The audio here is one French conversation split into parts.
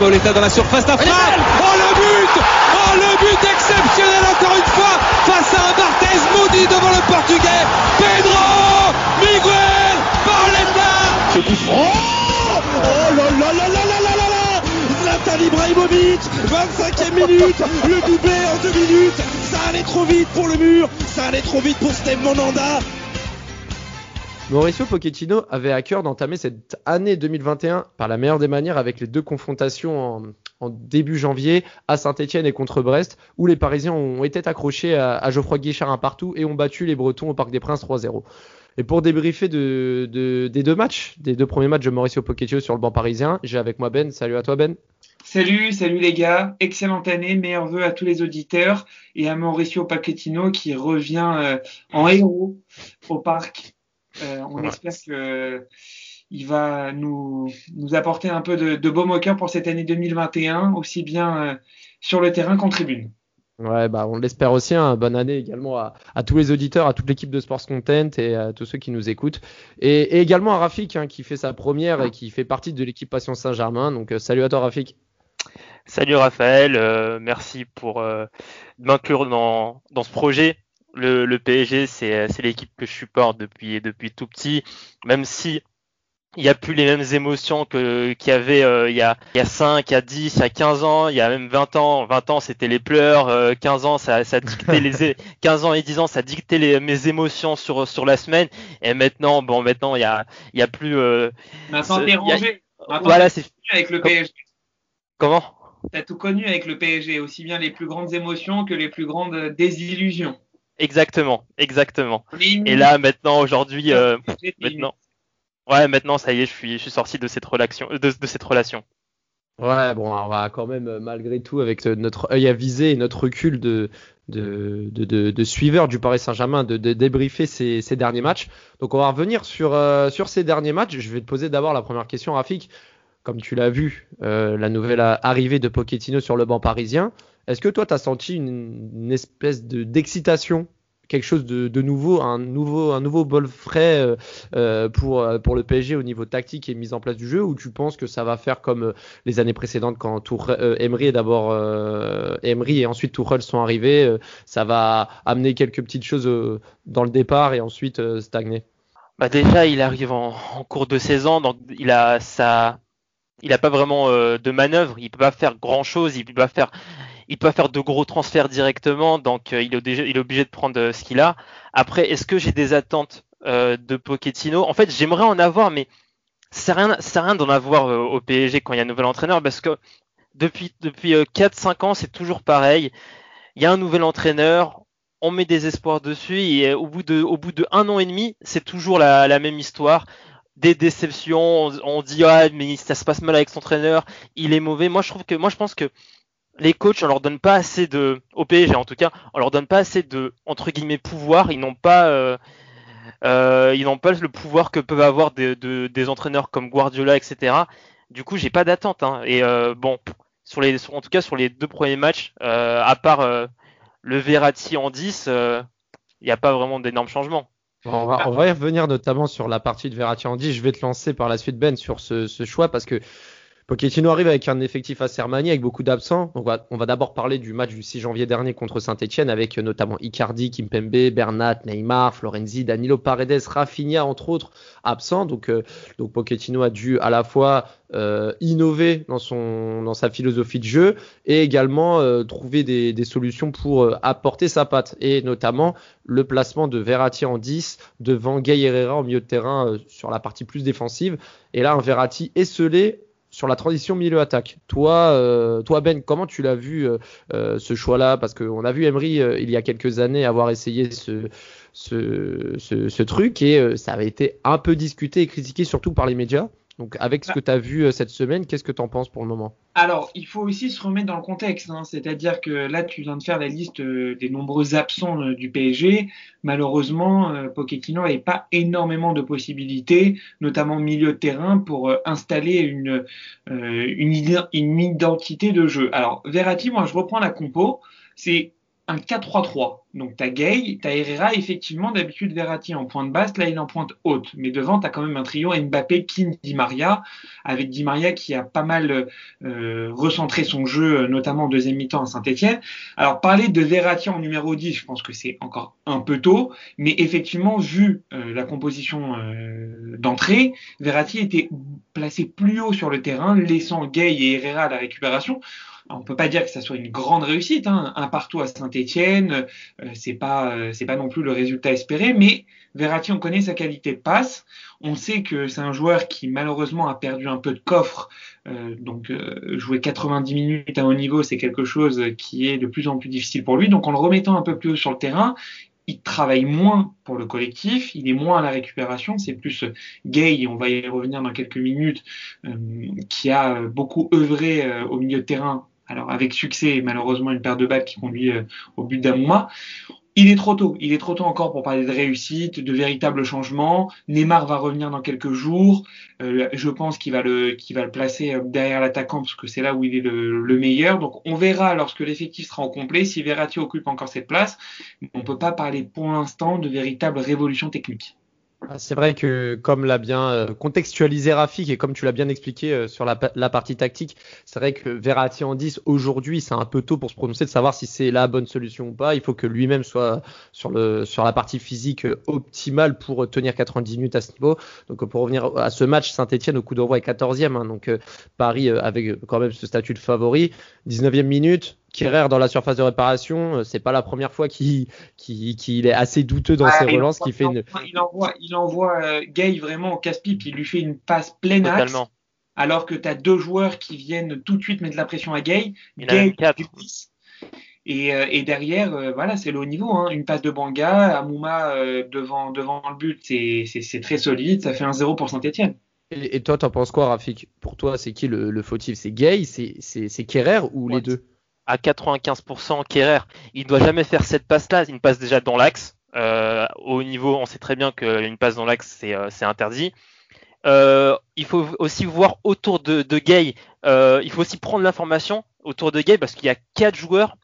Pauletta dans la surface d'affaire. Oh le but. Oh le but exceptionnel encore une fois face à un Barthez maudit devant le portugais. Pedro Miguel Pauletta Ce coup franc Oh là là là là là là là là Zlatan Ibrahimovic 25e minute. Le doublé en deux minutes allait trop vite pour le mur Ça allait trop vite pour Steve Monanda Mauricio Pochettino avait à cœur d'entamer cette année 2021 par la meilleure des manières avec les deux confrontations en, début janvier à Saint-Etienne et contre Brest, où les Parisiens ont été accrochés à, Geoffroy Guichard un partout et ont battu les Bretons au Parc des Princes 3-0. Et pour débriefer de, de, des deux matchs, des deux premiers matchs de Mauricio Pochettino sur le banc parisien, j'ai avec moi Ben. Salut à toi Ben. Salut, salut les gars. Excellente année, meilleurs vœux à tous les auditeurs et à Mauricio Pochettino qui revient euh, en héros au parc euh, on ouais. espère que il va nous, nous apporter un peu de, de baume au cœur pour cette année 2021, aussi bien euh, sur le terrain qu'en tribune. Ouais, bah on l'espère aussi. Hein. Bonne année également à, à, tous les auditeurs, à toute l'équipe de Sports Content et à tous ceux qui nous écoutent. Et, et également à Rafik hein, qui fait sa première et qui fait partie de l'équipe Passion Saint-Germain. Donc euh, salut à toi Rafik. Salut Raphaël, euh, merci pour euh, m'inclure dans, dans ce projet le, le PSG, c'est l'équipe que je supporte depuis, depuis tout petit, même si il n'y a plus les mêmes émotions que qu'il y avait euh, il, y a, il y a 5, il y a 10, il y a 15 ans, il y a même 20 ans. 20 ans, c'était les pleurs. Euh, 15 ans, ça, ça dictait les 15 ans et 10 ans, ça dictait les, mes émotions sur sur la semaine. Et maintenant, bon, maintenant, il y a il y a plus. Euh, maintenant, t'es rangé. Maintenant, voilà, c'est avec le PSG. Comment? T'as tout connu avec le PSG, aussi bien les plus grandes émotions que les plus grandes désillusions. Exactement, exactement. Et là, maintenant, aujourd'hui, euh, maintenant, ouais, maintenant, ça y est, je suis, je suis sorti de cette relation, de, de, cette relation. Ouais, bon, on va quand même, malgré tout, avec notre œil avisé et notre recul de, de, de, de, de suiveur du Paris Saint-Germain, de, de, débriefer ces, ces, derniers matchs. Donc, on va revenir sur, euh, sur ces derniers matchs. Je vais te poser d'abord la première question, Rafik. Comme tu l'as vu, euh, la nouvelle arrivée de Pochettino sur le banc parisien. Est-ce que toi, tu as senti une, une espèce d'excitation quelque chose de, nouveau, un nouveau, un nouveau bol frais euh, pour, pour le PSG au niveau tactique et mise en place du jeu, ou tu penses que ça va faire comme les années précédentes quand Tour, euh, Emery et d'abord euh, Emery et ensuite Tourelle sont arrivés, euh, ça va amener quelques petites choses euh, dans le départ et ensuite euh, stagner? Bah déjà, il arrive en, en, cours de saison, donc il a ça, il a pas vraiment de manœuvre, il peut pas faire grand chose, il peut pas faire peut de gros transferts directement, donc euh, il, est obligé de prendre euh, ce qu'il a. Après, est-ce que j'ai des attentes euh, de Pochettino? En fait, j'aimerais en avoir, mais c'est rien, rien d'en avoir euh, au PSG quand il y a un nouvel entraîneur, parce que depuis depuis 4-5 ans, c'est toujours pareil. Il y a un nouvel entraîneur, on met des espoirs dessus, et au bout de au bout de an et demi, c'est toujours la même histoire des déceptions, on, dit ah mais ça se passe mal avec son entraîneur, il est mauvais. Moi je trouve que moi je pense que les coachs, on leur donne pas assez de, au PSG en tout cas, on leur donne pas assez de, entre guillemets, pouvoir. Ils n'ont pas, euh, euh, ils n'ont pas le pouvoir que peuvent avoir des, de, des entraîneurs comme Guardiola, etc. Du coup, j'ai pas d'attente. Hein. Et euh, bon, sur les, en tout cas sur les deux premiers matchs, euh, à part le Verratti en 10, il n'y a pas vraiment d'énormes changements. On va, y revenir notamment sur la partie de Verratti en 10. Je vais te lancer par la suite Ben sur ce choix parce que Pochettino arrive avec un effectif assez remanié, avec beaucoup d'absents. On va, d'abord parler du match du 6 janvier dernier contre Saint-Etienne, avec notamment Icardi, Kimpembe, Bernat, Neymar, Florenzi, Danilo Paredes, Rafinha, entre autres, absents. Donc, euh, donc Pochettino a dû à la fois euh, innover dans, sa philosophie de jeu et également euh, trouver des, solutions pour euh, apporter sa patte. Et notamment le placement de Verratti en 10 devant Gay Herrera au milieu de terrain euh, sur la partie plus défensive. Et là, un Verratti esselé sur la transition milieu-attaque. Toi, euh, toi Ben, comment tu l'as vu euh, euh, ce choix-là? Parce qu'on a vu Emery il y a quelques années avoir essayé ce, truc et ça avait été un peu discuté et critiqué surtout par les médias. Donc avec ce que tu as vu cette semaine, qu'est-ce que tu en penses pour le moment? Alors, il faut aussi se remettre dans le contexte. Hein. C'est-à-dire que là, tu viens de faire la liste des nombreux absents du PSG. Malheureusement, euh, Pochettino n'avait pas énormément de possibilités, notamment au milieu de terrain, pour euh, installer une, euh, une, une, identité de jeu. Alors, Verratti, moi, je reprends la compo. C'est un 4-3-3. Donc tu as Gay, tu as Herrera, effectivement d'habitude Verratti en pointe basse, là il est en pointe haute. Mais devant tu as quand même un trio Mbappé, Kim, Di Maria, avec Di Maria qui a pas mal euh, recentré son jeu, notamment en deuxième mi-temps à Saint-Etienne. Alors parler de Verratti en numéro 10, je pense que c'est encore un peu tôt, mais effectivement vu euh, la composition euh, d'entrée, Verratti était placé plus haut sur le terrain, laissant Gay et Herrera à la récupération on peut pas dire que ça soit une grande réussite, hein. un partout à Saint-Étienne, euh, c'est pas euh, c'est pas non plus le résultat espéré, mais Verratti on connaît sa qualité de passe, on sait que c'est un joueur qui malheureusement a perdu un peu de coffre, euh, donc jouer 90 minutes à haut niveau c'est quelque chose qui est de plus en plus difficile pour lui, donc en le remettant un peu plus haut sur le terrain, il travaille moins pour le collectif, il est moins à la récupération, c'est plus Gay, on va y revenir dans quelques minutes, qui a beaucoup œuvré au milieu de terrain alors avec succès malheureusement une paire de balles qui conduit euh, au but d'Amouma. Il est trop tôt, il est trop tôt encore pour parler de réussite, de véritables changements. Neymar va revenir dans quelques jours. Euh, je pense qu'il va le, va le placer euh, derrière l'attaquant parce que c'est là où il est le, le, meilleur. Donc on verra lorsque l'effectif sera en complet si Verratti occupe encore cette place. On peut pas parler pour l'instant de véritable révolution technique. Ah, c'est vrai que comme l'a bien euh, contextualisé Rafik et comme tu l'as bien expliqué euh, sur la, partie tactique, c'est vrai que Verratti en 10 aujourd'hui, c'est un peu tôt pour se prononcer de savoir si c'est la bonne solution ou pas. Il faut que lui-même soit sur la partie physique euh, optimale pour tenir 90 minutes à ce niveau. Donc pour revenir à ce match, Saint-Etienne au coup d'envoi est 14e, hein, donc Paris avec quand même ce statut de favori. 19e minute, Kerrer dans la surface de réparation, euh, c'est pas la première fois qu'il est assez douteux dans ses relances, qui fait une. Il envoie, il envoie euh, Gay vraiment au casse-pipe, il lui fait une passe pleine axe. Alors que tu as deux joueurs qui viennent tout de suite mettre de la pression à Gay. Gay et, euh, et, derrière, voilà, c'est le haut niveau. Hein. Une passe de Banga, Amouma devant, devant le but, c'est très solide. Ça fait un 0 pour Saint-Etienne. Et, et, toi, t'en penses quoi, Rafik? Pour toi, c'est qui le, le fautif? C'est Gay, c'est Kerrer ou les deux? À 95% Kerrer. Il doit jamais faire cette passe-là. Il passe déjà dans l'axe. Euh, au niveau, on sait très bien qu'une passe dans l'axe, c'est euh, interdit. Euh, il faut aussi voir autour de, Gay. Il faut aussi prendre l'information autour de Gay parce qu'il y a quatre joueurs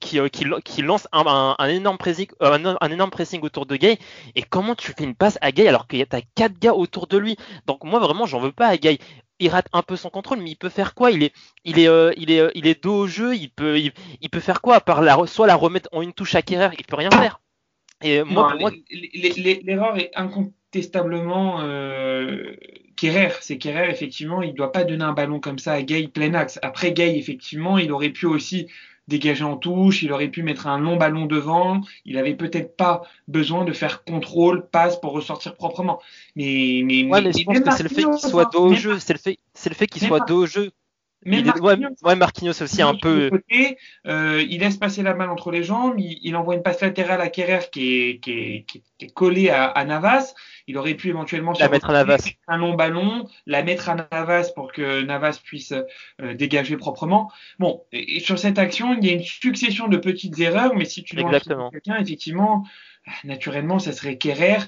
qui, lancent un, un, énorme pressing, un, un, énorme pressing autour de Gay. Et comment tu fais une passe à Gay alors qu'il y a quatre gars autour de lui? Donc moi vraiment, j'en veux pas à Gay il rate un peu son contrôle, mais il peut faire quoi? Il est, il est, euh, il est, euh, il est dos au jeu. Il peut, il, peut faire quoi? À part la, soit la remettre en une touche à Kerrer, il peut rien faire. Et moi, l'erreur est incontestablement euh, Kerrer. C'est Kerrer effectivement, il doit pas donner un ballon comme ça à Gay plein axe. Après Gay effectivement, il aurait pu aussi dégager en touche, il aurait pu mettre un long ballon devant, il avait peut-être pas besoin de faire contrôle, passe pour ressortir proprement. Mais, mais, ouais, mais, je pense que c'est le fait qu'il soit dos au jeu, c'est le fait, c'est le fait qu'il soit dos au jeu mais Marquinhos, ouais, Marquinhos aussi un peu. Côté, euh, il laisse passer la balle entre les jambes, il, il envoie une passe latérale à Kerrer qui est, qui est, qui est, collée à, à, Navas. Il aurait pu éventuellement la mettre à Navas. un long ballon, la mettre à Navas pour que Navas puisse euh, dégager proprement. Bon, et, sur cette action, il y a une succession de petites erreurs, mais si tu dois quelqu'un, effectivement, naturellement, ça serait Kerrer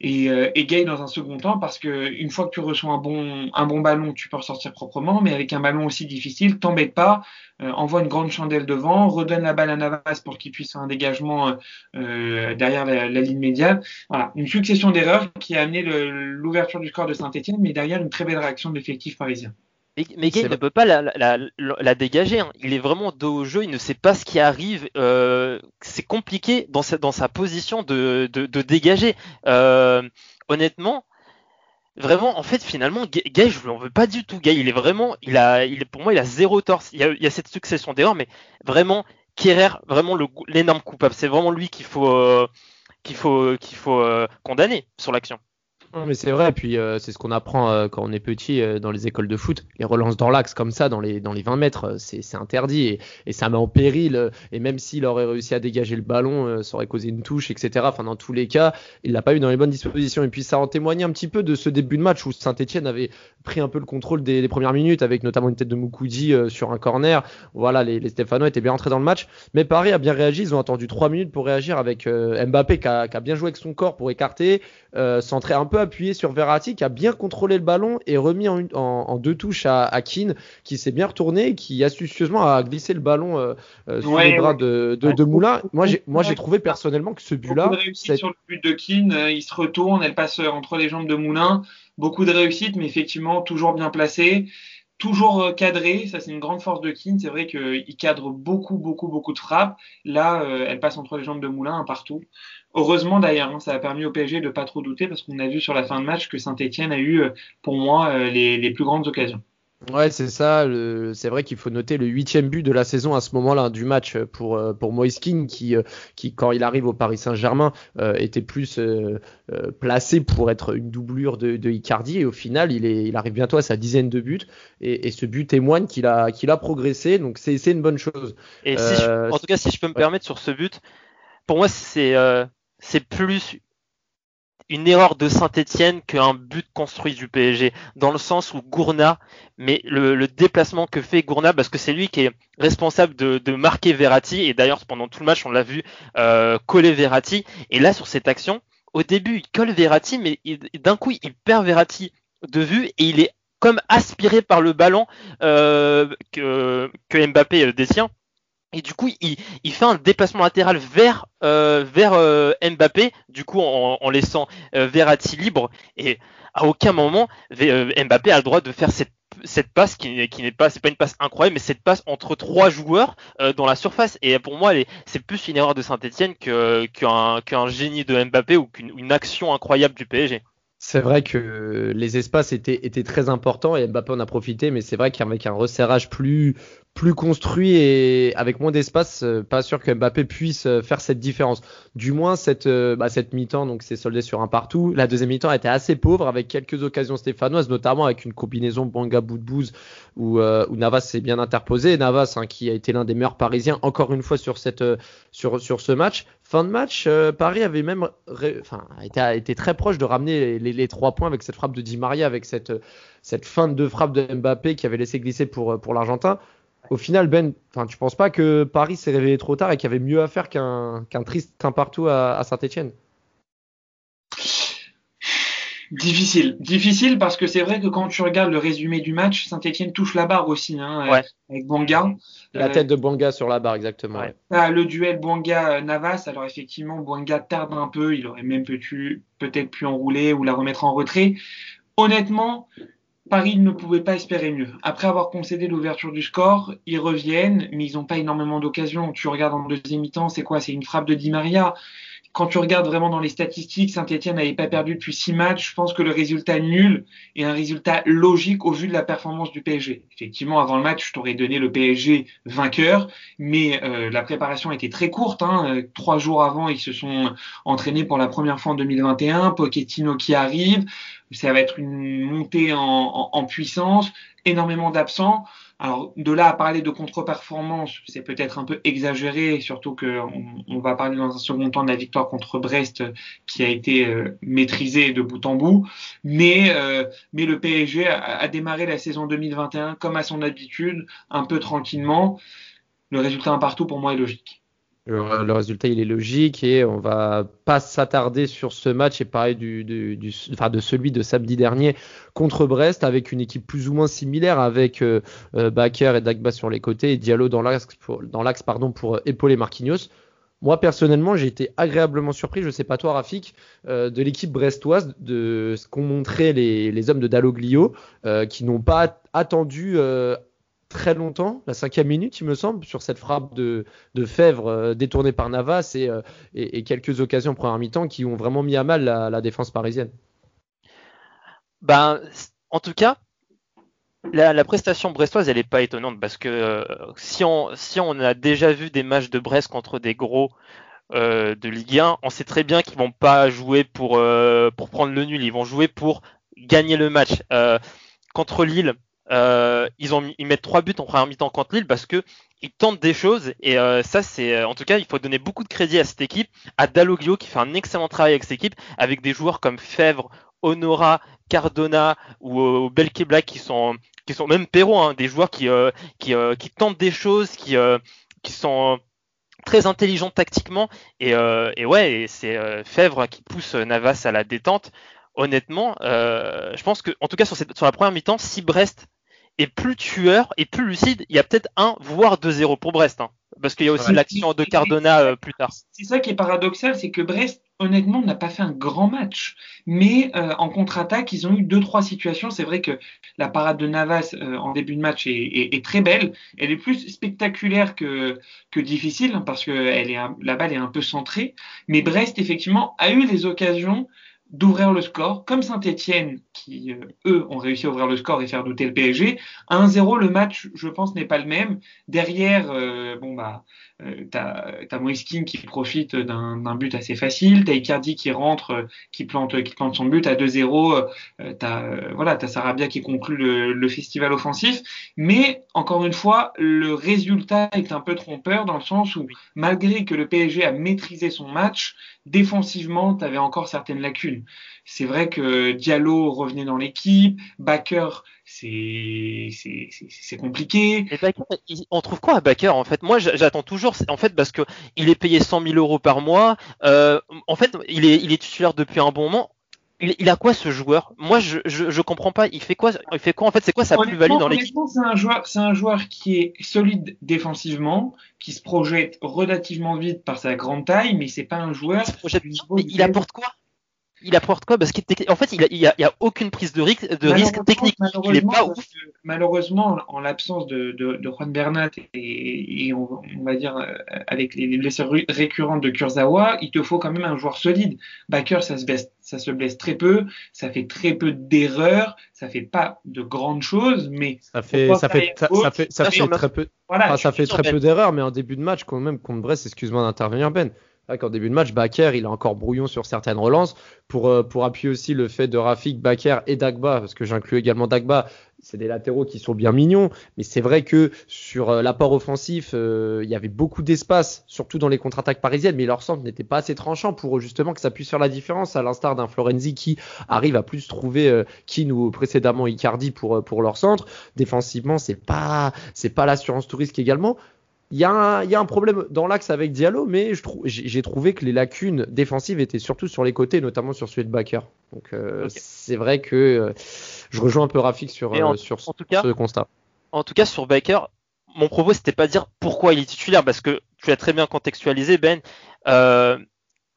et, euh, dans un second temps parce que une fois que tu reçois un bon un bon ballon, tu peux ressortir proprement, mais avec un ballon aussi difficile, t'embête pas, euh, envoie une grande chandelle devant, redonne la balle à Navas pour qu'il puisse faire un dégagement euh, derrière la, la, ligne médiane. Voilà, une succession d'erreurs qui a amené l'ouverture du score de Saint-Etienne, mais derrière une très belle réaction de l'effectif parisien. Mais, Gay ne peut pas la, la, la dégager. Hein. Il est vraiment dos au jeu. Il ne sait pas ce qui arrive. Euh, c'est compliqué dans sa, dans sa position de, de, de dégager. Euh, honnêtement, vraiment, en fait, finalement, Gay, je ne veux pas du tout. Gay, il est vraiment, il a, il pour moi, il a zéro torse. Il y a, il y a cette succession d'erreurs, mais vraiment, Kerrer, vraiment l'énorme coupable. C'est vraiment lui qu'il faut, euh, qu'il faut, qu'il faut condamner sur l'action. Non, mais c'est vrai, puis euh, c'est ce qu'on apprend euh, quand on est petit euh, dans les écoles de foot. Les relances dans l'axe comme ça, dans les, dans les 20 mètres, c'est interdit et, et, ça met en péril. et même s'il aurait réussi à dégager le ballon, ça aurait causé une touche, etc. Enfin, dans tous les cas, il l'a pas eu dans les bonnes dispositions. Et puis ça en témoignait un petit peu de ce début de match où Saint-Etienne avait pris un peu le contrôle des, premières minutes avec notamment une tête de Moukoudi sur un corner. Voilà, les, les Stéphanois étaient bien entrés dans le match. Mais Paris a bien réagi. Ils ont attendu 3 minutes pour réagir avec Mbappé qui a, qui a, bien joué avec son corps pour écarter, centrer un peu appuyé sur Verratti qui a bien contrôlé le ballon et remis en, deux touches à, à Keane qui s'est bien retourné et qui astucieusement a glissé le ballon euh, euh, sur les bras de, de, Moulin. Moi j'ai moi j'ai trouvé personnellement que ce but-là. Réussite sur le but de Keane, euh, il se retourne, elle passe entre les jambes de Moulin. Beaucoup de réussite, mais effectivement toujours bien placé toujours cadré, ça c'est une grande force de Keane. C'est vrai qu'il cadre beaucoup, beaucoup, beaucoup de frappes. Là, elle passe entre les jambes de Moulin un partout. Heureusement d'ailleurs, hein, ça a permis au PSG de pas trop douter parce qu'on a vu sur la fin de match que Saint-Etienne a eu, euh, pour moi, euh, les, plus grandes occasions. Ouais, c'est ça. C'est vrai qu'il faut noter le huitième but de la saison à ce moment-là du match pour euh, pour Moïse King qui qui quand il arrive au Paris Saint-Germain était plus placé pour être une doublure de, de, Icardi et au final il est il arrive bientôt à sa dizaine de buts et, et ce but témoigne qu'il a qu'il a progressé donc c'est c'est une bonne chose. Et si en tout cas si je peux me permettre sur ce but, pour moi c'est c'est plus une erreur de Saint-Etienne qu'un but construit du PSG, dans le sens où Gourna, mais le, déplacement que fait Gourna, parce que c'est lui qui est responsable de, marquer Verratti, et d'ailleurs pendant tout le match on l'a vu euh, coller Verratti, et là sur cette action, au début il colle Verratti, mais d'un coup il perd Verratti de vue, et il est comme aspiré par le ballon euh, que, que Mbappé détient. Et du coup, il, fait un déplacement latéral vers euh, euh, Mbappé, du coup en, laissant euh, Verratti libre. Et à aucun moment Mbappé a le droit de faire cette passe qui, n'est pas pas une passe incroyable, mais cette passe entre trois joueurs dans la surface. Et pour moi, c'est plus une erreur de Saint-Etienne qu'un qu'un génie de Mbappé ou qu'une action incroyable du PSG. C'est vrai que les espaces étaient, étaient très importants et Mbappé en a profité, mais c'est vrai qu'avec un resserrage plus, plus construit et avec moins d'espace, euh, pas sûr que Mbappé puisse euh, faire cette différence. Du moins cette euh, bah, cette mi-temps donc c'est soldé sur un partout. La deuxième mi-temps était assez pauvre avec quelques occasions stéphanoises, notamment avec une combinaison Banga Boudbouz où, où Navas s'est bien interposé. Navas hein, qui a été l'un des meilleurs Parisiens encore une fois sur cette sur sur ce match. Fin de match, Paris avait même enfin été, été très proche de ramener les, trois points avec cette frappe de Di Maria, avec cette cette fin de frappe de Mbappé qui avait laissé glisser pour pour l'Argentin au final, Ben, enfin, tu penses pas que Paris s'est réveillé trop tard et qu'il y avait mieux à faire qu'un qu'un triste un partout à, Saint-Etienne Difficile, difficile parce que c'est vrai que quand tu regardes le résumé du match, Saint-Etienne touche la barre aussi, hein, avec Bouanga. La tête de Bouanga sur la barre, exactement. le duel Bouanga-Navas, alors effectivement, Bouanga tarde un peu, il aurait même peut-être pu enrouler ou la remettre en retrait. Honnêtement, Paris ne pouvait pas espérer mieux. Après avoir concédé l'ouverture du score, ils reviennent, mais ils n'ont pas énormément d'occasions. Tu regardes en deuxième mi-temps, c'est quoi? C'est une frappe de Di Maria. Quand tu regardes vraiment dans les statistiques, Saint-Etienne n'avait pas perdu depuis six matchs. Je pense que le résultat nul est un résultat logique au vu de la performance du PSG. Effectivement, avant le match, je t'aurais donné le PSG vainqueur, mais euh, la préparation était très courte. Hein. Trois jours avant, ils se sont entraînés pour la première fois en 2021. Pochettino qui arrive ça va être une montée en, puissance, énormément d'absents. Alors de là à parler de contre-performance, c'est peut-être un peu exagéré, surtout qu'on on va parler dans un second temps de la victoire contre Brest qui a été euh, maîtrisée de bout en bout. Mais, euh, le PSG a, a, démarré la saison 2021 comme à son habitude, un peu tranquillement. Le résultat un partout pour moi est logique. Le, résultat, il est logique et on va pas s'attarder sur ce match et parler du, enfin de celui de samedi dernier contre Brest avec une équipe plus ou moins similaire avec euh, euh Baker et Dagba sur les côtés et Diallo dans l'axe pour, pour euh, épauler Marquinhos. Moi personnellement, j'ai été agréablement surpris, je sais pas toi Rafik, euh, de l'équipe brestoise de ce qu'ont montré les, les, hommes de Dalloglio qui n'ont pas attendu très longtemps, la cinquième minute, il me semble, sur cette frappe de, de Fèvre euh, détournée par Navas euh, et, quelques occasions première mi-temps qui ont vraiment mis à mal la, défense parisienne. Ben, en tout cas, la, prestation brestoise, elle n'est pas étonnante parce que euh, si, on, si on a déjà vu des matchs de Brest contre des gros de Ligue 1, on sait très bien qu'ils vont pas jouer pour, pour prendre le nul, ils vont jouer pour gagner le match. contre Lille, euh, ils, mettent trois buts en première mi-temps contre Lille parce que ils tentent des choses et euh, ça c'est en tout cas il faut donner beaucoup de crédit à cette équipe, à Dalloglio qui fait un excellent travail avec cette équipe avec des joueurs comme Fèvre, Honora, Cardona ou, euh, qui sont même Perrault, hein, des joueurs qui euh, tentent des choses, qui sont très intelligents tactiquement et, et ouais c'est Fèvre qui pousse Navas à la détente. Honnêtement, euh, je pense que, en tout cas sur la première mi-temps, si Brest est plus tueur et plus lucide, il y a peut-être un, voire 2-0 pour Brest. Hein, parce qu'il y a aussi l'action de Cardona euh, plus tard. C'est ça qui est paradoxal, c'est que Brest, honnêtement, n'a pas fait un grand match. Mais euh, en contre-attaque, ils ont eu deux, trois situations. C'est vrai que la parade de Navas euh, en début de match est, est, est, très belle. Elle est plus spectaculaire que, que difficile, hein, parce que elle est la balle est un peu centrée. Mais Brest, effectivement, a eu les occasions d'ouvrir le score, comme Saint-Etienne, qui, euh, eux, ont réussi à ouvrir le score et faire douter le PSG. 1-0, le match, je pense, n'est pas le même. Derrière, euh, bon, bah, euh, t'as as Moiskin qui profite d'un but assez facile, t'as Icardi qui rentre, qui plante, qui plante son but à 2-0, euh, t'as voilà, t'as Sarabia qui conclut le, le, festival offensif, mais encore une fois, le résultat est un peu trompeur dans le sens où malgré que le PSG a maîtrisé son match, défensivement, t'avais encore certaines lacunes. C'est vrai que Diallo revenait dans l'équipe, Baker c'est compliqué. Et Baker, on trouve quoi à Baker en fait? Moi, j'attends toujours, en fait, parce que il est payé 100 000 euros par mois. Euh, en fait, il est, il est titulaire depuis un bon moment. Il, il a quoi ce joueur? Moi, je, je, je, comprends pas. Il fait quoi Il fait quoi en fait C'est quoi sa plus-value dans l'équipe? C'est un joueur, c'est un joueur qui est solide défensivement, qui se projette relativement vite par sa grande taille, mais c'est pas un joueur. Il, projette, il apporte quoi? Il apporte quoi Parce qu'en fait, il n'y a, a, aucune prise de risque, de risque technique. Il est pas ouf. Malheureusement, en l'absence de, de, de, Juan Bernat et, et on, on, va dire euh, avec les blessures récurrentes de Kurzawa, il te faut quand même un joueur solide. Baker, ça se blesse, ça se blesse très peu, ça fait très peu d'erreurs, ça fait pas de grandes choses, mais ça fait ça fait, ça, ça fait ça fait très peu. Voilà, enfin, ça fait très peu d'erreurs, mais en début de match quand même contre Brest, excuse-moi d'intervenir Ben qu'en début de match, Baker, il est encore brouillon sur certaines relances. Pour, euh, pour appuyer aussi le fait de Rafik, Baker et Dagba, parce que j'inclus également Dagba, c'est des latéraux qui sont bien mignons, mais c'est vrai que sur euh, l'apport offensif, euh, il y avait beaucoup d'espace, surtout dans les contre-attaques parisiennes, mais leur centre n'était pas assez tranchant pour justement que ça puisse faire la différence, à l'instar d'un Florenzi qui arrive à plus trouver euh, ou précédemment Icardi pour, pour leur centre. Défensivement, c'est pas, c'est pas l'assurance touriste également. Il y, a un, il y, a un, problème dans l'axe avec Diallo, mais j'ai trouvé que les lacunes défensives étaient surtout sur les côtés, notamment sur celui de Baker. Donc euh, okay. c'est vrai que euh, je rejoins un peu Rafik sur, en, euh, sur en tout cas, ce constat. En tout cas, sur Baker, mon propos c'était pas dire pourquoi il est titulaire, parce que tu l'as très bien contextualisé, Ben. Euh,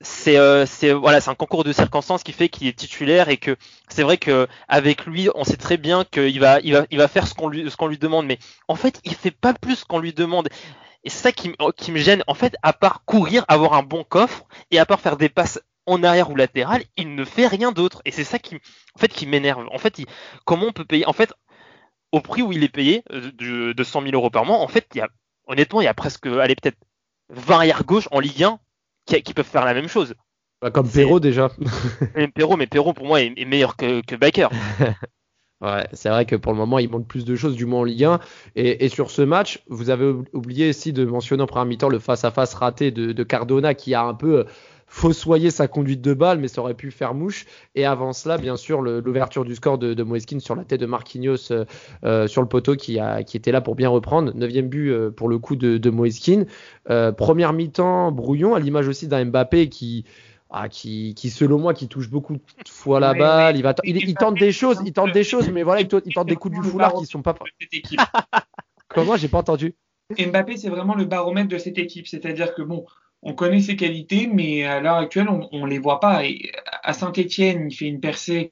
c'est euh, voilà c'est un concours de circonstances qui fait qu'il est titulaire et que c'est vrai que avec lui on sait très bien qu'il va il va il va faire ce qu'on lui ce qu'on lui demande mais en fait il fait pas plus qu'on lui demande et c'est ça qui, qui me gêne en fait à part courir avoir un bon coffre et à part faire des passes en arrière ou latéral il ne fait rien d'autre et c'est ça qui en fait qui m'énerve en fait il, comment on peut payer? En fait au prix où il est payé de, de 100 000 euros par mois en fait il y a honnêtement il y a presque allez peut-être 20 arrière gauche en Ligue 1 qui, qui, peuvent faire la même chose. Bah, comme Perrault déjà. Perrault, mais Perrault pour moi est, est meilleur que, que Baker. ouais, c'est vrai que pour le moment il manque plus de choses du moins en Ligue 1. Et, sur ce match, vous avez oublié aussi de mentionner en première mi-temps le face-à-face -face raté de, Cardona qui a un peu fossoyer sa conduite de balle, mais ça aurait pu faire mouche. Et avant cela, bien sûr, l'ouverture du score de, de Moeskin sur la tête de Marquinhos euh, euh, sur le poteau qui, était là pour bien reprendre. Neuvième but euh, pour le coup de, de Moeskin. Euh, première mi-temps, brouillon, à l'image aussi d'un Mbappé qui, ah, qui, qui, selon moi, qui touche beaucoup de fois la balle. Il, va il, il, tente des choses, il tente des choses, mais voilà, il, il tente des coups du foulard qui sont pas. Comment? J'ai pas entendu. Mbappé, c'est vraiment le baromètre de cette équipe. C'est-à-dire que bon, on connaît ses qualités, mais à l'heure actuelle, on, on les voit pas. Et à Saint-Étienne, il fait une percée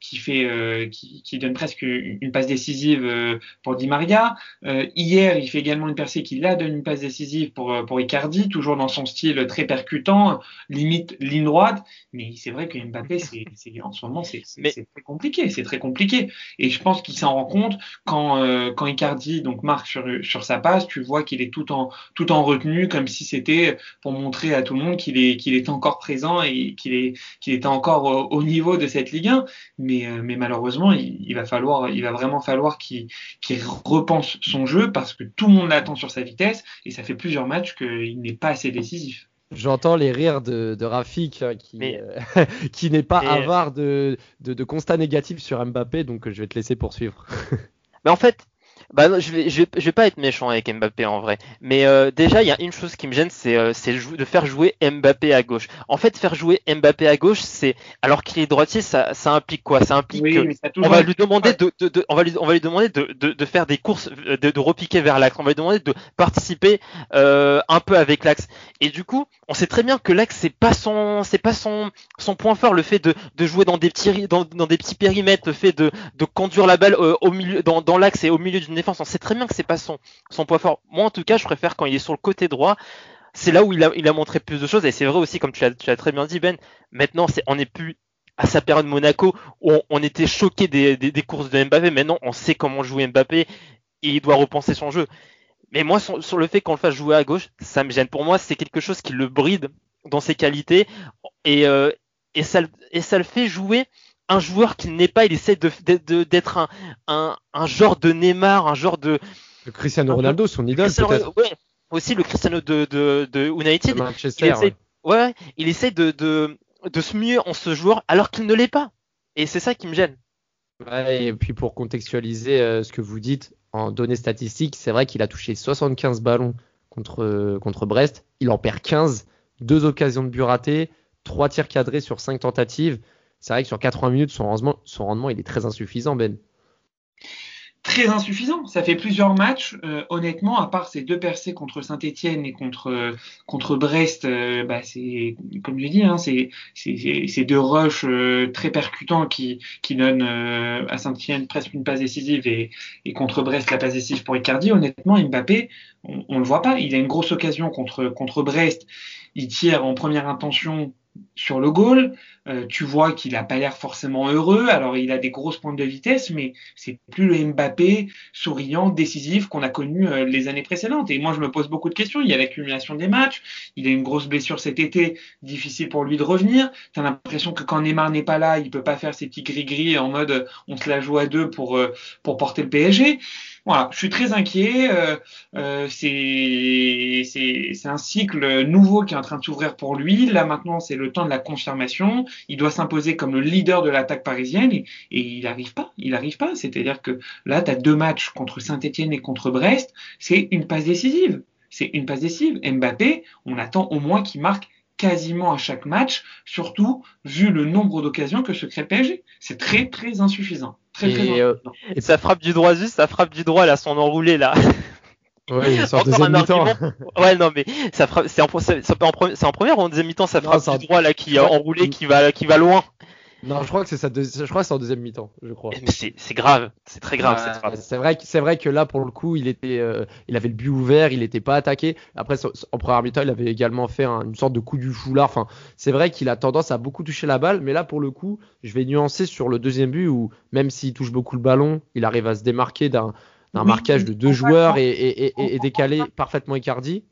qui fait, euh, qui, qui, donne presque une passe décisive euh, pour Di Maria. Euh, hier, il fait également une percée qui là donne une passe décisive pour pour Icardi, toujours dans son style très percutant, limite ligne droite. Mais c'est vrai que Mbappé, c'est, en ce moment, c'est, mais... très compliqué, c'est très compliqué. Et je pense qu'il s'en rend compte quand euh, quand Icardi donc marque sur sur sa passe, tu vois qu'il est tout en tout en retenue, comme si c'était pour montrer à tout le monde qu'il est qu'il est encore présent et qu'il est qu'il était encore au, au, niveau de cette Ligue 1 mais euh, mais malheureusement il, il, va falloir il va vraiment falloir qu'il qu'il repense son jeu parce que tout le monde l'attend sur sa vitesse et ça fait plusieurs matchs qu'il n'est pas assez décisif. J'entends les rires de, de Rafik qui, mais, euh, qui n'est pas mais, avare de, de, de constats négatifs sur Mbappé, donc je vais te laisser poursuivre. mais en fait, Bah non, je vais, je vais, je vais pas être méchant avec Mbappé en vrai. Mais euh, déjà, il y a une chose qui me gêne, c'est euh, de faire jouer Mbappé à gauche. En fait, faire jouer Mbappé à gauche, c'est alors qu'il est droitier, ça, ça implique quoi? Ça implique Oui, que ça on va lui demander de, de, de- on va lui, on va lui demander de, de, de faire des courses, euh, de, de repiquer vers l'axe. On va lui demander de participer euh, un peu avec l'axe. Et du coup, on sait très bien que l'axe c'est pas son, c'est pas son, son point fort. Le fait de, de jouer dans des petits, dans, dans des petits périmètres, le fait de, de conduire la balle au milieu, dans, dans l'axe et au milieu d'une défense. On sait très bien que c'est pas son, son point fort. Moi, en tout cas, je préfère quand il est sur le côté droit. C'est là où il a, il a montré plus de choses. Et c'est vrai aussi, comme tu l'as, très bien dit, Ben. Maintenant, c'est, on n'est plus à sa période Monaco où on, était choqué des, des, courses de Mbappé. Maintenant, on sait comment jouer Mbappé et il doit repenser son jeu. Mais moi, sur, le fait qu'on le fasse jouer à gauche, ça me gêne. Pour moi, c'est quelque chose qui le bride dans ses qualités et, euh, et, ça, et ça le fait jouer un joueur qu'il n'est pas. Il essaie de, de- de- d'être un, un, un genre de Neymar, un genre de. Le Cristiano Ronaldo, son idole peut-être. ouais, aussi le Cristiano de, de, United. Il Manchester. essaie, ouais. ouais, il essaie de, se muer en ce joueur alors qu'il ne l'est pas. Et c'est ça qui me gêne. Ouais, et puis pour contextualiser euh, ce que vous dites en données statistiques, c'est vrai qu'il a touché 75 ballons contre, contre Brest. Il en perd 15, deux occasions de but ratées, trois tirs cadrés sur cinq tentatives. C'est vrai que sur 80 minutes, son rendement, il est très insuffisant, Ben. très insuffisant. Ça fait plusieurs matchs, euh, honnêtement, à part ces deux percées contre Saint-Etienne et contre euh, contre Brest, euh, bah c'est comme j'ai dit, hein, c'est deux rushs très percutants qui qui donnent à Saint-Etienne presque une passe décisive et et contre Brest la passe décisive pour Icardi. Honnêtement, Mbappé, on, on le voit pas. Il a une grosse occasion contre contre Brest. Il tire en première intention sur le goal. Euh, tu vois qu'il a pas l'air forcément heureux. Alors il a des grosses pointes de vitesse, mais c'est plus le Mbappé souriant, décisif qu'on a connu euh, les années précédentes. Et moi, je me pose beaucoup de questions. Il y a l'accumulation des matchs. Il a une grosse blessure cet été, difficile pour lui de revenir. T'as l'impression que quand Neymar n'est pas là, il peut pas faire ses petits gris-gris en mode euh, on se la joue à deux pour euh, pour porter le PSG. Voilà, je suis très inquiet. Euh, euh, c'est un cycle nouveau qui est en train de s'ouvrir pour lui. Là maintenant, c'est le temps de la confirmation. Il doit s'imposer comme le leader de l'attaque parisienne et, et il n'arrive pas. Il n'arrive pas. C'est-à-dire que là, tu as deux matchs contre Saint-Etienne et contre Brest. C'est une passe décisive. C'est une passe décisive. Mbappé, on attend au moins qu'il marque quasiment à chaque match, surtout vu le nombre d'occasions que se crée le PSG. C'est très très insuffisant. Très, très Et, euh, insuffisant. Et ça frappe du droit juste, ça frappe du droit là, son enroulé là. Ouais, il Encore deuxième argument. Ouais, non, mais ça frappe, c'est en, c'est première ou en deuxième mi-temps, ça frappe du droit là qui est enroulé, qui va, qui va loin. Non, je crois que c'est sa je crois que c'est en deuxième mi-temps, je crois. Mais c'est, grave, c'est très grave Ouais, cette frappe. C'est vrai, que- c'est vrai que là, pour le coup, il était, euh, il avait le but ouvert, il n'était pas attaqué. Après, en première mi-temps, il avait également fait un- une sorte de coup du foulard. Enfin, c'est vrai qu'il a tendance à beaucoup toucher la balle, mais là, pour le coup, je vais nuancer sur le deuxième but où, même s'il touche beaucoup le ballon, il arrive à se démarquer d'un, Oui, marquage de deux joueurs et, et, et, et- et décaler parfaitement Icardi.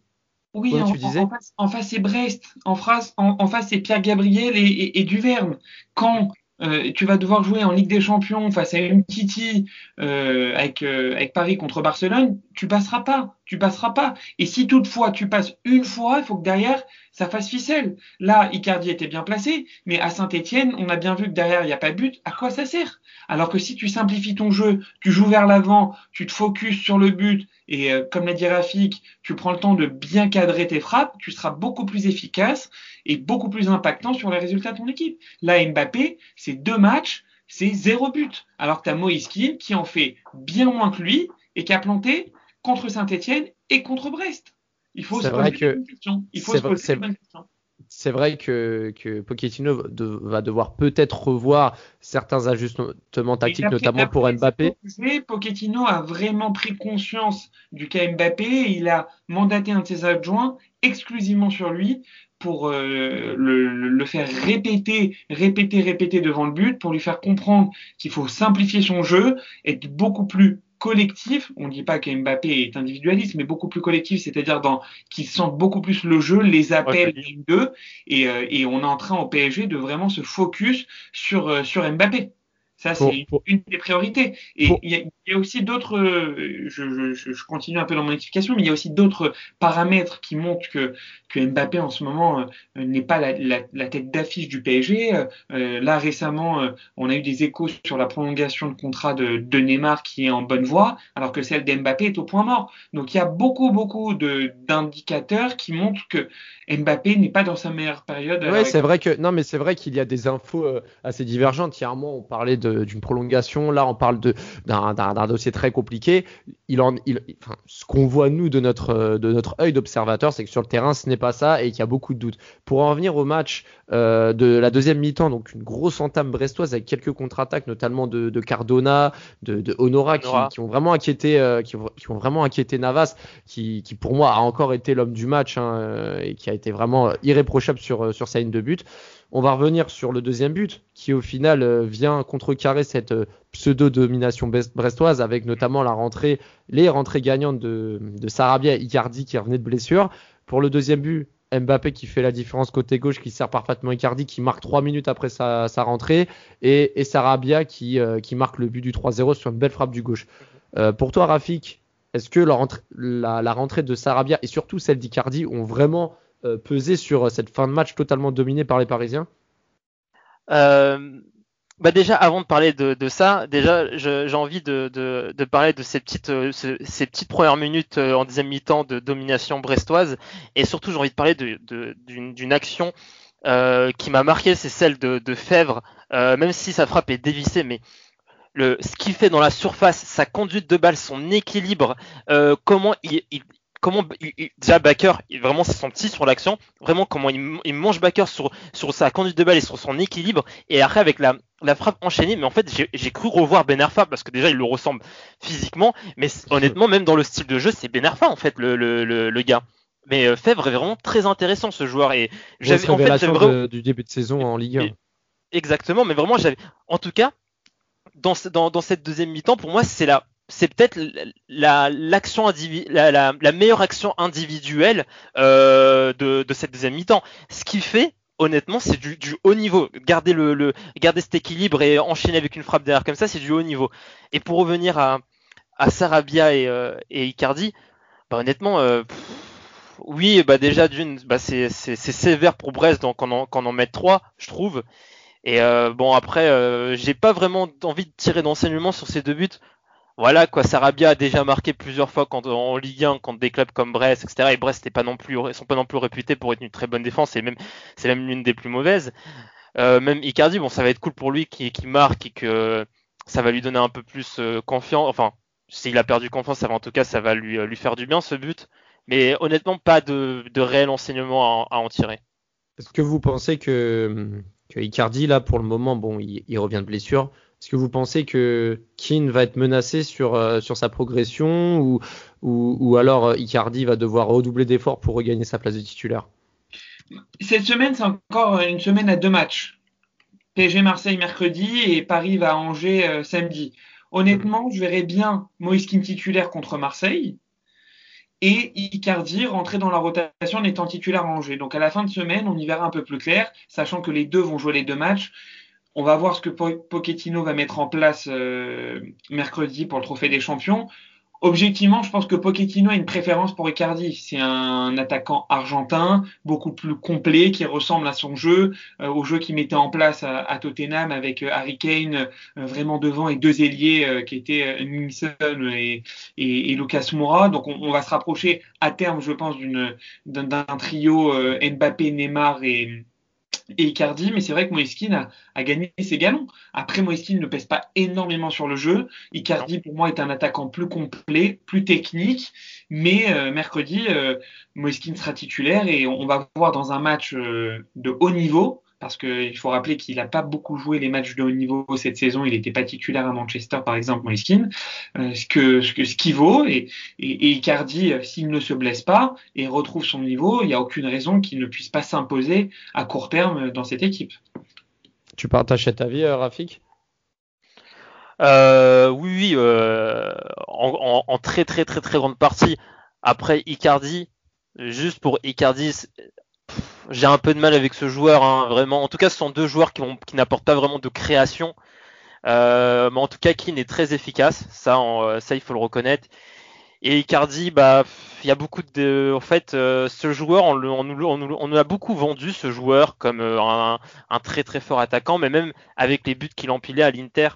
Oui, Ouais, en, tu disais en face, en face, c'est Brest. En face, en, en face c'est Pierre Gabriel et, et, et Duverne. Quand euh, tu vas devoir jouer en Ligue des Champions face à une Titi euh, avec, euh, avec Paris contre Barcelone, tu passeras pas. Tu passeras pas. Et si toutefois tu passes une fois, il faut que derrière ça fasse ficelle. Là, Icardi était bien placé, mais à Saint-Etienne, on a bien vu que derrière il n'y a pas de but. À quoi ça sert? Alors que si tu simplifies ton jeu, tu joues vers l'avant, tu te focuses sur le but et euh, comme l'a dit Rafik, tu prends le temps de bien cadrer tes frappes, tu seras beaucoup plus efficace et beaucoup plus impactant sur les résultats de ton équipe. Là, Mbappé, c'est deux matchs, c'est zéro but. Alors que tu as Moïse Kean qui en fait bien moins que lui et qui a planté contre Saint-Etienne et contre Brest. Il faut se poser que- questions. Il faut c'est se vrai- poser. C'est que, que Pochettino de- va devoir peut-être revoir certains ajustements tactiques, notamment pour Mbappé. Pochettino a vraiment pris conscience du cas Mbappé et il a mandaté un de ses adjoints exclusivement sur lui pour euh, le, le faire répéter, répéter, répéter devant le but, pour lui faire comprendre qu'il faut simplifier son jeu, être beaucoup plus collectif. On ne dit pas que Mbappé est individualiste, mais beaucoup plus collectif, c'est-à-dire dans qu'il sente beaucoup plus le jeu, les appels d'eux, et, euh, et on est en train au PSG de vraiment se focus sur euh, sur Mbappé. Ça, c'est une des priorités. Et il y, a aussi d'autres, je, je, je, continue un peu dans mon explication, mais il y a aussi d'autres paramètres qui montrent que, que Mbappé en ce moment euh, n'est pas la, la, la tête d'affiche du PSG. Euh, là, récemment, euh, on a eu des échos sur la prolongation de contrat de, de Neymar qui est en bonne voie, alors que celle d'Mbappé est au point mort. Donc il y a beaucoup, beaucoup d'indicateurs qui montrent que Mbappé n'est pas dans sa meilleure période. Oui, c'est vrai que non, mais c'est vrai qu'il y a des infos assez divergentes. Hier, on parlait d'une prolongation. Là, on parle d'un dossier très compliqué. Il en, il, enfin, ce qu'on voit nous de notre de notre œil d'observateur, c'est que sur le terrain, ce n'est pas ça et qu'il y a beaucoup de doutes. Pour en revenir au match euh, de la deuxième mi-temps, donc une grosse entame brestoise avec quelques contre-attaques, notamment de, Cardona, de, de Honora, qui, ont vraiment inquiété, euh, qui, ont vraiment inquiété Navas, qui, pour moi a encore été l'homme du match hein, et qui a été vraiment irréprochable sur sur sa ligne de but. On va revenir sur le deuxième but, qui au final euh, vient contrecarrer cette euh, pseudo-domination brestoise, avec notamment la rentrée, les rentrées gagnantes de, Sarabia et Icardi qui revenaient de blessure. Pour le deuxième but, Mbappé qui fait la différence côté gauche, qui sert parfaitement Icardi, qui marque trois minutes après sa, rentrée, et, Sarabia qui, euh, qui, marque le but du 3-0 sur une belle frappe du gauche. pour toi, Rafik, est-ce que la, rentrée de Sarabia et surtout celle d'Icardi ont vraiment peser sur euh, cette fin de match totalement dominée par les Parisiens? Euh, bah déjà, avant de parler de, ça, déjà, j'ai envie de, parler de ces petites, petites premières minutes en deuxième mi-temps de domination brestoise, et surtout, j'ai envie de parler d'une action qui m'a marqué, c'est celle de, de Fèvre, même si sa frappe est dévissée, mais le, ce qu'il fait dans la surface, sa conduite de balle, son équilibre, comment il, comment déjà Baker, vraiment c'est son petit sur l'action, vraiment comment il, mange Baker sur, sur sa conduite de balle et sur son équilibre, et après avec la, la frappe enchaînée, mais en fait j'ai cru revoir Ben Arfa parce que déjà il le ressemble physiquement, mais honnêtement même dans le style de jeu c'est Ben Arfa en fait le, le, le, gars. Mais euh, Fèvre est vraiment très intéressant ce joueur et j'avais en fait du début de saison en Ligue 1. Exactement, mais vraiment j'avais en tout cas dans, dans, dans cette deuxième mi-temps pour moi c'est la c'est peut-être la, meilleure action individuelle euh, de, cette deuxième mi-temps. Ce qui fait, honnêtement, c'est du, haut niveau. Garder cet équilibre et enchaîner avec une frappe derrière comme ça, c'est du haut niveau. Et pour revenir à, Sarabia et, Icardi, honnêtement, oui, déjà c'est, sévère pour Brest, donc en met trois, je trouve. Et euh, bon après, euh, j'ai pas vraiment envie de tirer d'enseignement sur ces deux buts voilà quoi, Sarabia a déjà marqué plusieurs fois en Ligue 1 contre des clubs comme Brest, etc. Et Brest n'est pas non plus, sont pas non plus réputés pour être une très bonne défense et même c'est même l'une des plus mauvaises. Euh, même Icardi, bon, ça va être cool pour lui qui, marque et que ça va lui donner un peu plus euh, confiance. Enfin, s'il a perdu confiance, ça va en tout cas, ça va lui, euh, faire du bien ce but. Mais honnêtement, pas de, réel enseignement à, en tirer. Est-ce que vous pensez que, que Icardi, là, pour le moment, bon, il, il revient de blessure, est-ce que vous pensez que Keane va être menacé sur, euh, sur sa progression ou, ou, alors euh, Icardi va devoir redoubler d'efforts pour regagner sa place de titulaire? Cette semaine, c'est encore une semaine à deux matchs. PSG Marseille mercredi et Paris va à Angers euh, samedi. Honnêtement, je verrais bien Moïse Keane titulaire contre Marseille et Icardi rentrer dans la rotation en étant titulaire à Angers. Donc à la fin de semaine, on y verra un peu plus clair, sachant que les deux vont jouer les deux matchs. On va voir ce que Pochettino va mettre en place euh, mercredi pour le Trophée des Champions. Objectivement, je pense que Pochettino a une préférence pour Icardi. C'est un attaquant argentin, beaucoup plus complet, qui ressemble à son jeu, euh, au jeu qu'il mettait en place à, Tottenham avec euh, Harry Kane vraiment devant et deux ailiers qui étaient Nilsson et, et, Lucas Moura. Donc on, on, va se rapprocher à terme, je pense, d'un trio Mbappé, Neymar et, et Icardi, mais c'est vrai que Moïskine a, gagné ses galons. Après, Moïskine ne pèse pas énormément sur le jeu. Icardi, pour moi, est un attaquant plus complet, plus technique, mais euh, mercredi, euh, sera titulaire et on va voir dans un match euh, de haut niveau parce qu'il faut rappeler qu'il n'a pas beaucoup joué les matchs de haut niveau cette saison. Il n'était pas titulaire à Manchester, par exemple, Moiskin, euh, ce que ce que ce qui vaut. Et, et, Icardi, euh, s'il ne se blesse pas et retrouve son niveau, il n'y a aucune raison qu'il ne puisse pas s'imposer à court terme dans cette équipe. Tu partages cet avis, euh, Rafik? Euh, Oui, oui, en, en, très très très très grande partie. Après Icardi, juste pour Icardi, j'ai un peu de mal avec ce joueur, hein, vraiment. En tout cas, ce sont deux joueurs qui, qui n'apportent pas vraiment de création. Euh, mais en tout cas, Keane est très efficace. Ça, ça il faut le reconnaître. Et Icardi, bah, il y a beaucoup de, en fait, ce joueur, on, on, on, on, a beaucoup vendu ce joueur comme un, un, très très fort attaquant, mais même avec les buts qu'il empilait à l'Inter,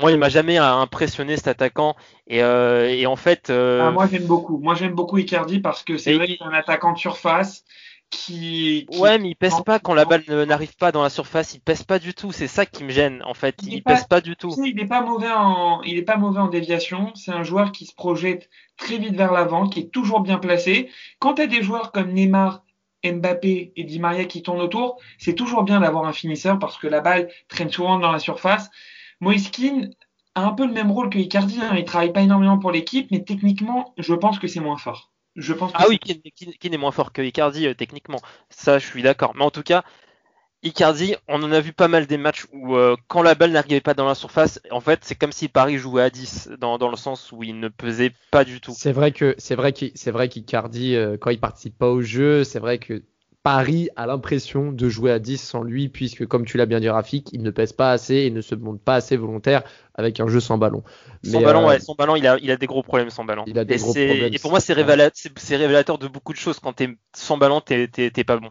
moi, il m'a jamais impressionné cet attaquant. Et, euh, et en fait. Euh... Ah, moi, j'aime beaucoup. Moi, j'aime beaucoup Icardi parce que c'est vrai qu'il est un attaquant de surface. Qui, qui, Ouais, mais il pèse pas quand la balle n'arrive pas dans la surface. Il pèse pas du tout. C'est ça qui me gêne, en fait. Il, il pèse pas, du tout. Il n'est pas mauvais en, il est pas mauvais en déviation. C'est un joueur qui se projette très vite vers l'avant, qui est toujours bien placé. Quand tu as des joueurs comme Neymar, Mbappé et Di Maria qui tournent autour, c'est toujours bien d'avoir un finisseur parce que la balle traîne souvent dans la surface. Moiskin a un peu le même rôle que Icardi. Hein. Il travaille pas énormément pour l'équipe, mais techniquement, je pense que c'est moins fort. Je pense ah oui, qui, est moins fort que Icardi euh, techniquement. Ça, je suis d'accord. Mais en tout cas, Icardi, on en a vu pas mal des matchs où euh, quand la balle n'arrivait pas dans la surface, en fait, c'est comme si Paris jouait à 10 dans, dans le sens où il ne pesait pas du tout. C'est vrai que c'est vrai c'est vrai qu'Icardi euh, quand il participe pas au jeu, c'est vrai que Paris a l'impression de jouer à 10 sans lui, puisque comme tu l'as bien dit Rafik, il ne pèse pas assez et ne se montre pas assez volontaire avec un jeu sans ballon. Sans ballon, euh, ouais, sans ballon, il a, il a des gros problèmes sans ballon. Il a des et, gros problèmes. et pour moi, c'est révélateur, révélateur, de beaucoup de choses. Quand t'es sans ballon, t'es pas bon.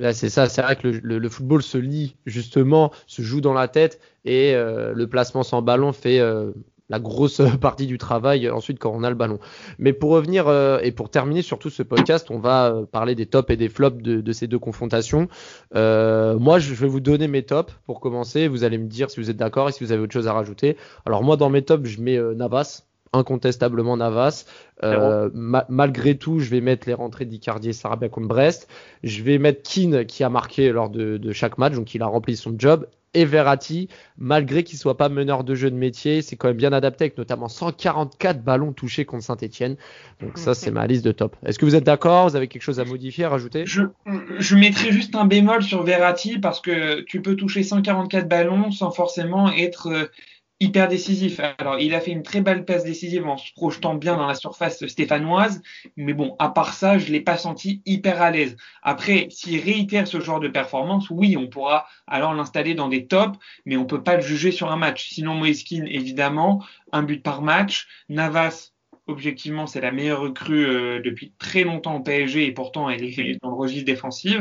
Là, c'est ça, c'est vrai que le, le, football se lit justement, se joue dans la tête et euh, le placement sans ballon fait euh, la grosse partie du travail ensuite quand on a le ballon. Mais pour revenir euh, et pour terminer surtout ce podcast, on va euh, parler des tops et des flops de, de ces deux confrontations. Euh, moi, je vais vous donner mes tops pour commencer. Vous allez me dire si vous êtes d'accord et si vous avez autre chose à rajouter. Alors moi, dans mes tops, je mets Navas incontestablement Navas. Euh, ma malgré tout, je vais mettre les rentrées d'Icardi et Sarabia contre Brest. Je vais mettre Keane qui a marqué lors de, de, chaque match, donc il a rempli son job et Verratti, malgré qu'il soit pas meneur de jeu de métier, c'est quand même bien adapté avec notamment 144 ballons touchés contre Saint-Etienne. Donc ça, c'est ma liste de top. Est-ce que vous êtes d'accord? Vous avez quelque chose à modifier, à rajouter? Je, je mettrai juste un bémol sur Verratti parce que tu peux toucher 144 ballons sans forcément être euh, hyper décisif. Alors, il a fait une très belle passe décisive en se projetant bien dans la surface stéphanoise, mais bon, à part ça, je l'ai pas senti hyper à l'aise. Après, s'il réitère ce genre de performance, oui, on pourra alors l'installer dans des tops, mais on peut pas le juger sur un match. Sinon, Moeskin, évidemment, un but par match. Navas, objectivement, c'est la meilleure recrue euh, depuis très longtemps au PSG et pourtant elle est dans le registre défensif.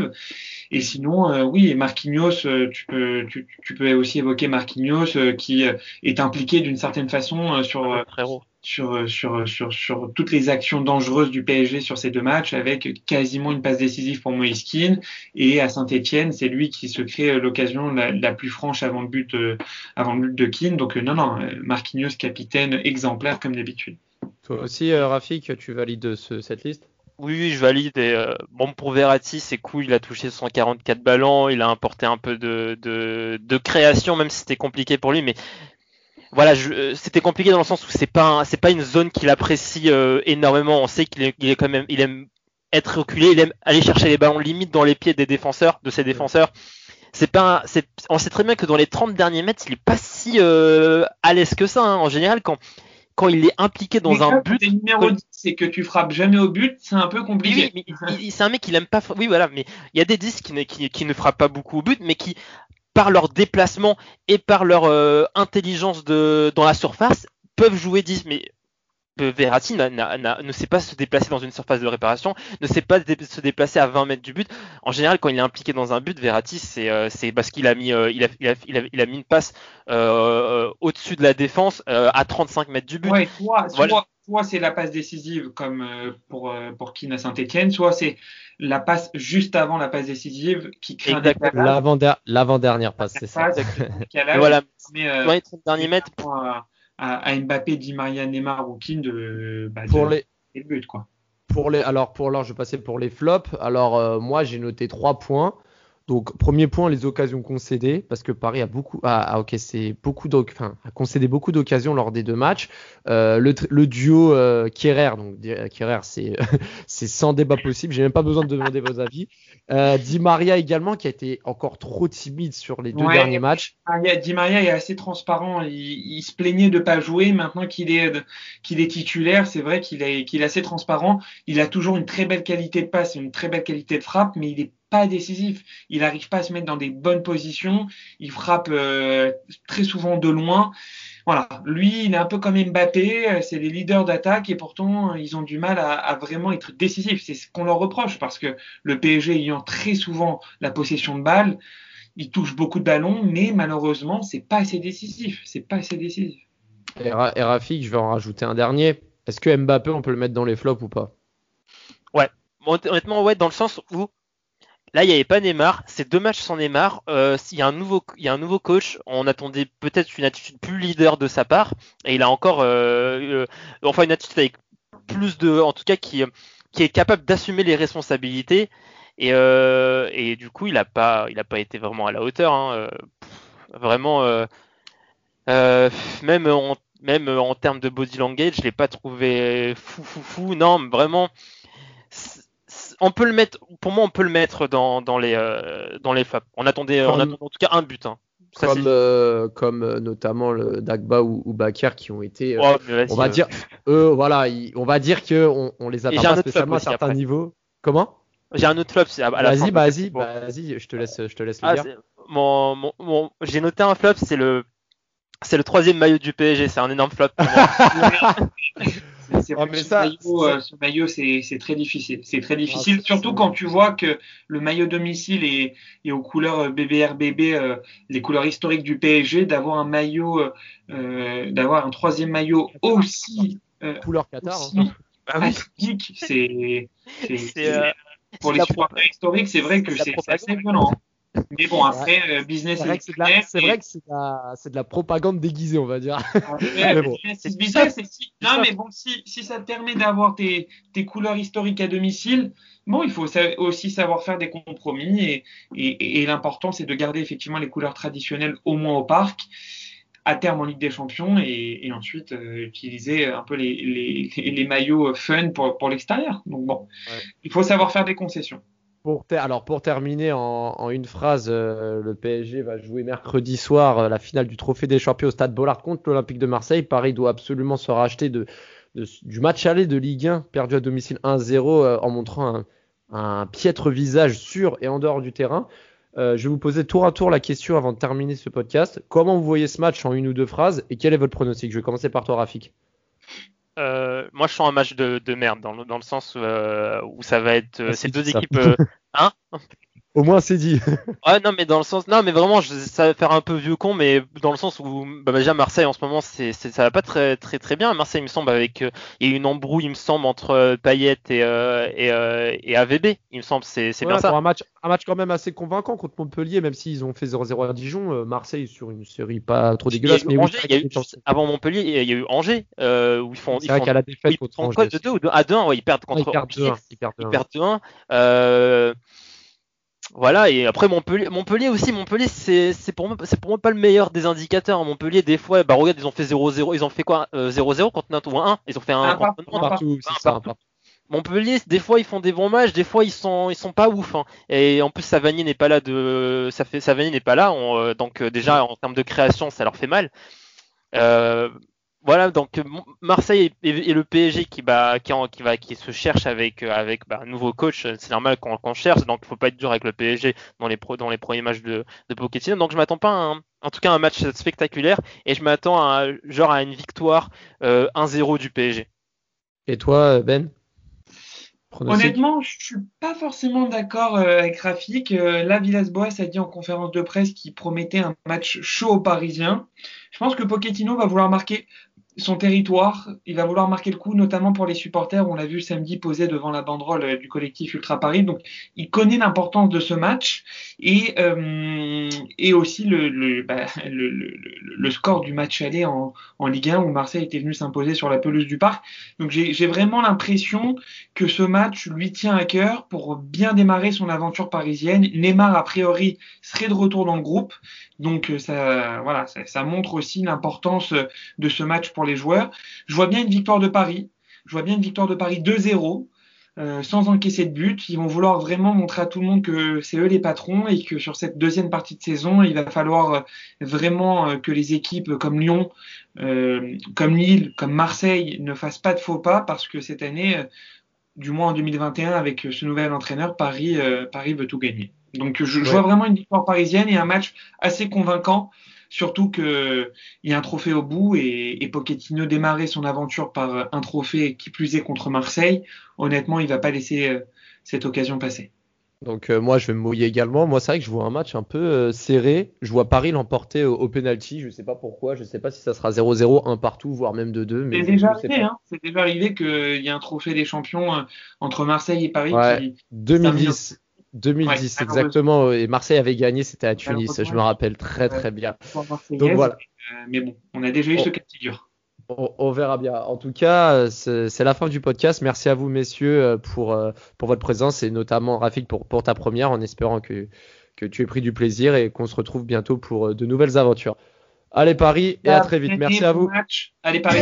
Et sinon, euh, oui, Marquinhos, euh, tu peux, tu, tu, peux aussi évoquer Marquinhos qui est impliqué d'une certaine façon sur, sur, sur, sur, sur toutes les actions dangereuses du PSG sur ces deux matchs avec quasiment une passe décisive pour Moïskine et à Saint-Etienne, c'est lui qui se crée l'occasion la, la, plus franche avant le but, avant le but de Keane. Donc non, non, Marquinhos capitaine exemplaire comme d'habitude. Toi aussi, euh, Rafik, tu valides ce, cette liste? Oui, oui, je valide. Et, euh, bon, pour Verratti, c'est cool. Il a touché 144 ballons. Il a apporté un peu de, de, de création, même si c'était compliqué pour lui. Mais voilà, euh, c'était compliqué dans le sens où c'est pas c'est pas une zone qu'il apprécie euh, énormément. On sait qu'il est, il est quand même, il aime être reculé, il aime aller chercher les ballons limite dans les pieds des défenseurs, de ses défenseurs. C'est pas, c'est, on sait très bien que dans les 30 derniers mètres, il est pas si euh, à l'aise que ça. Hein. En général, quand quand il est impliqué dans un but. numéro 10 c'est que tu frappes jamais au but, c'est un peu compliqué. Oui, c'est un mec qui aime pas. Oui, voilà, mais il y a des 10 qui ne, qui, qui ne frappent pas beaucoup au but, mais qui, par leur déplacement et par leur euh, intelligence de, dans la surface, peuvent jouer 10. Mais Verratti ne sait pas se déplacer dans une surface de réparation, ne sait pas se déplacer à 20 mètres du but. En général, quand il est impliqué dans un but, Verratti, c'est euh, parce qu'il a mis, euh, il, a, il, a, il, a, il, a, mis une passe euh, au-dessus de la défense euh, à 35 mètres du but. Ouais, soit, soit, soit c'est la passe décisive comme euh, pour à Saint-Etienne, soit c'est la passe juste avant la passe décisive qui crée L'avant-dernière passe, c'est ça. voilà. Mais, ouais, 30 derniers mètres. Pour, à, à, Mbappé, Di Maria, Neymar ou de, bah, pour les le but quoi. Pour les alors pour alors je vais passer pour les flops. Alors euh, moi j'ai noté trois points. Donc premier point les occasions concédées parce que Paris a beaucoup a, ok c'est beaucoup enfin a concédé beaucoup d'occasions lors des deux matchs. Euh, le, le, duo euh, Kierer donc Kierer c'est sans débat possible. J'ai même pas besoin de demander vos avis. Euh, Di Maria également qui a été encore trop timide sur les deux derniers matchs. Di Maria est assez transparent. Il, il se plaignait de pas jouer. Maintenant qu'il est qu'il est titulaire, c'est vrai qu'il est qu'il est assez transparent. Il a toujours une très belle qualité de passe, une très belle qualité de frappe, mais il est pas décisif. Il n'arrive pas à se mettre dans des bonnes positions. Il frappe euh, très souvent de loin. Voilà, lui, il est un peu comme Mbappé. euh, C'est les leaders d'attaque et pourtant ils ont du mal à, à vraiment être décisifs. C'est ce qu'on leur reproche parce que le PSG ayant très souvent la possession de balle, il touche beaucoup de ballons, mais malheureusement, c'est pas assez décisif. C'est pas assez décisif. Et, Ra- et Rafik, je vais en rajouter un dernier. Est-ce que Mbappé, on peut le mettre dans les flops ou pas? Bon, honnêtement, ouais, dans le sens où là, il n'y avait pas Neymar. C'est deux matchs sans Neymar. Euh, s'il y a un nouveau, il y a un nouveau coach, on attendait peut-être une attitude plus leader de sa part. Et il a encore, euh, euh, enfin, une attitude avec plus de, en tout cas, qui, est capable d'assumer les responsabilités. Et, du coup, il a pas, il pas été vraiment à la hauteur. Hein. Vraiment, même en, même en termes de body language, je l'ai pas trouvé fou, fou, fou. Non, vraiment on peut le mettre, pour moi, on peut le mettre dans, dans les euh, dans les flops. On attendait, on Comme- attendait en tout cas un but. hein. Ça, Comme, euh, comme euh, notamment le Dagba ou, ou qui ont été. euh, Oh, on va euh, dire, eux, voilà, ils- on va dire que on, on les un pas spécialement à certains après. niveaux. Comment? J'ai un autre flop. Vas-y, bah, vas-y, bah, vas-y, je te laisse, je te laisse le Ah, dire. mon, mon, mon- j'ai noté un flop, c'est le c'est le troisième maillot du PSG, c'est un énorme flop. pour moi. C'est- Ah, ce maillot, ça- euh, ce maillot, c'est c'est très difficile. C'est très difficile, c'est- surtout quand tu vois que le maillot domicile est, est aux couleurs euh, BBRBB, euh, les couleurs historiques du PSG, d'avoir un maillot, euh, euh, d'avoir un troisième maillot aussi euh, Couleur Qatar. aussi hein. Ah oui. c'est euh, pour les supporters historiques, c'est vrai que c'est assez violent. Mais bon, après, euh, business C'est vrai que c'est de la, c'est et- vrai que c'est de la, c'est de la propagande déguisée, on va dire. Ouais, Mais bon. business et si- non, mais bon, si, si ça te permet d'avoir tes, tes couleurs historiques à domicile, bon, il faut aussi savoir faire des compromis et, et, et l'important, c'est de garder effectivement les couleurs traditionnelles au moins au parc, à terme en Ligue des Champions et, et ensuite euh, utiliser un peu les, les, les maillots fun pour, pour l'extérieur. Donc bon, Ouais. il faut savoir faire des concessions. Alors pour terminer en, une phrase, euh, le PSG va jouer mercredi soir euh, la finale du Trophée des Champions au Stade Bollard contre l'Olympique de Marseille. Paris doit absolument se racheter du match aller de Ligue 1 perdu à domicile 1-0 euh, en montrant un, un piètre visage sur et en dehors du terrain. Je vais vous poser tour à tour la question avant de terminer ce podcast. Comment vous voyez ce match en une ou deux phrases et quel est votre pronostic? Je vais commencer par toi, Rafik. Euh, moi, je sens un match de, de merde dans le, dans le sens où, euh, où ça va être euh, Ah, ces deux équipes. euh, hein? Au moins, c'est dit. Ouais, non, mais dans le sens, non, mais vraiment, je, ça va faire un peu vieux con, mais dans le sens où, bah, déjà Marseille en ce moment, c'est, c'est, ça va pas très, très, très bien. Marseille, il me semble, avec, euh, il y a eu une embrouille, il me semble, entre euh, Payet et, euh, et, euh, et AVB. Il me semble, c'est, c'est Ouais, bien ça. un match, un match quand même assez convaincant contre Montpellier, même s'ils ont fait 0-0 à Dijon. Marseille sur une série pas trop dégueulasse, eu mais oui, Angers, il y a eu, avant Montpellier, il y a eu Angers, euh, où ils font, c'est ils vrai font, qu'à la défaite ils contre font Angers. quoi, de 2 ou de, à 2 ouais, ils perdent Ouais, contre ils perdent Angers. 2-1. Ils perdent Ils 2-1. Perdent 2-1. Euh, voilà, et après Montpellier, Montpellier aussi, Montpellier, c'est, c'est pour moi, c'est pour moi pas le meilleur des indicateurs. Montpellier, des fois, bah regarde, ils ont fait 0-0, ils ont fait quoi, euh, 0-0 contre Nantes ou 1 Ils ont fait un, Un contre partout, un Partout, Un c'est ça. partout. partout. Montpellier, des fois ils font des bons matchs, des fois ils sont ils sont pas ouf. hein. Et en plus Savanier n'est pas là de ça fait Savanier n'est pas là, on, euh, donc euh, déjà en termes de création ça leur fait mal. Euh, voilà donc euh, Marseille et, et le PSG qui bah qui, en- qui va qui se cherche avec euh, avec bah, un nouveau coach, c'est normal qu'on cherche donc il faut pas être dur avec le PSG dans les pro, dans les premiers matchs de de Pochettino. Donc je m'attends pas à un, en tout cas un match spectaculaire et je m'attends à genre à une victoire euh, 1-0 du PSG. Et toi, Ben? Honnêtement, je suis pas forcément d'accord euh, avec Rafik. Euh, là, Villas-Boas a dit en conférence de presse qu'il promettait un match chaud aux Parisiens. Je pense que Pochettino va vouloir marquer son territoire. Il va vouloir marquer le coup, notamment pour les supporters. On l'a vu samedi posé devant la banderole euh, du collectif Ultra Paris. Donc, il connaît l'importance de ce match et, euh, et aussi le, le, bah, le, le, score du match aller en, en Ligue 1 où Marseille était venu s'imposer sur la pelouse du Parc. Donc, j'ai vraiment l'impression que ce match lui tient à cœur pour bien démarrer son aventure parisienne. Neymar, a priori, serait de retour dans le groupe. Donc euh, ça, voilà, ça, montre aussi l'importance euh, de ce match pour les joueurs. Je vois bien une victoire de Paris. Je vois bien une victoire de Paris 2-0. euh, sans encaisser de but, ils vont vouloir vraiment montrer à tout le monde que c'est eux les patrons et que sur cette deuxième partie de saison, il va falloir vraiment que les équipes comme Lyon, comme Lille, comme Marseille ne fassent pas de faux pas parce que cette année, du moins en 2021 avec ce nouvel entraîneur, Paris, Paris veut tout gagner. Donc je, vois vraiment une victoire parisienne et un match assez convaincant. Surtout qu'il y a un trophée au bout et, et, Pochettino démarrer son aventure par un trophée qui plus est contre Marseille. Honnêtement, il va pas laisser cette occasion passer. Donc euh, moi je vais me mouiller également. Moi c'est vrai que je vois un match un peu euh, serré. Je vois Paris l'emporter au, au, penalty. Je sais pas pourquoi. Je sais pas si ça sera 0-0, un partout, voire même 2-2. C'est déjà arrivé. Hein. C'est déjà arrivé qu'il y ait un trophée des champions euh, entre Marseille et Paris. Ouais, 2010. 2010 exactement et Marseille avait gagné c'était à Tunis je me rappelle très très bien donc voilà mais bon on a déjà eu ce cas de figure on, verra bien. En tout cas, c'est la fin du podcast. Merci à vous, messieurs, euh, pour, euh, pour votre présence et notamment Rafik pour, pour ta première, en espérant que, que tu aies pris du plaisir et qu'on se retrouve bientôt pour euh, de nouvelles aventures. Allez Paris et à très vite. Merci à vous. Allez Paris.